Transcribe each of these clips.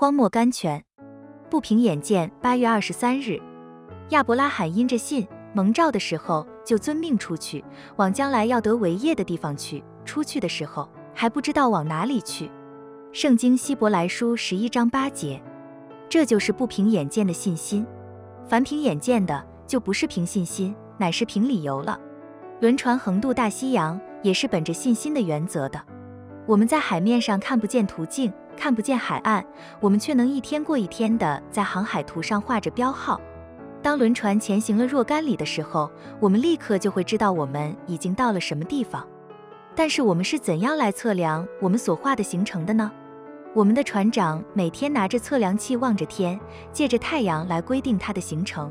荒漠甘泉，不凭眼见。八月二十三日，亚伯拉罕因着信蒙召的时候，就遵命出去，往将来要得为业的地方去。出去的时候还不知道往哪里去。圣经希伯来书十一章八节，这就是不凭眼见的信心。凡凭眼见的，就不是凭信心，乃是凭理由了。轮船横渡大西洋，也是本着信心的原则的。我们在海面上看不见途径。看不见海岸，我们却能一天过一天的在航海图上画着标号。当轮船前行了若干里的时候，我们立刻就会知道我们已经到了什么地方。但是我们是怎样来测量我们所画的行程的呢？我们的船长每天拿着测量器望着天，借着太阳来规定他的行程。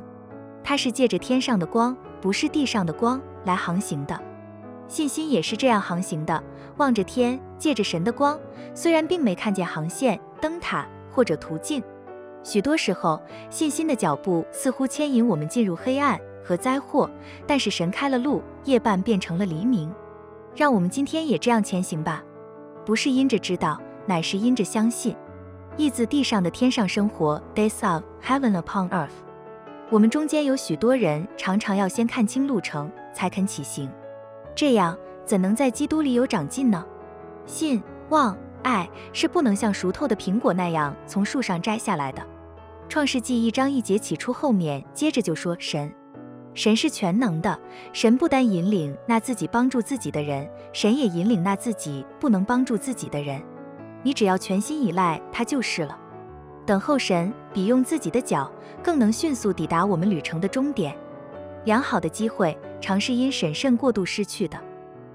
他是借着天上的光，不是地上的光来航行的。信心也是这样航行的，望着天，借着神的光，虽然并没看见航线、灯塔或者途径，许多时候信心的脚步似乎牵引我们进入黑暗和灾祸，但是神开了路，夜半变成了黎明。让我们今天也这样前行吧，不是因着知道，乃是因着相信。意自地上的天上生活，Days of Heaven upon Earth。我们中间有许多人常常要先看清路程，才肯起行。这样怎能在基督里有长进呢？信、望、爱是不能像熟透的苹果那样从树上摘下来的。创世纪一章一节起初后面接着就说神，神是全能的，神不单引领那自己帮助自己的人，神也引领那自己不能帮助自己的人。你只要全心依赖他就是了。等候神比用自己的脚更能迅速抵达我们旅程的终点。良好的机会，常是因审慎过度失去的。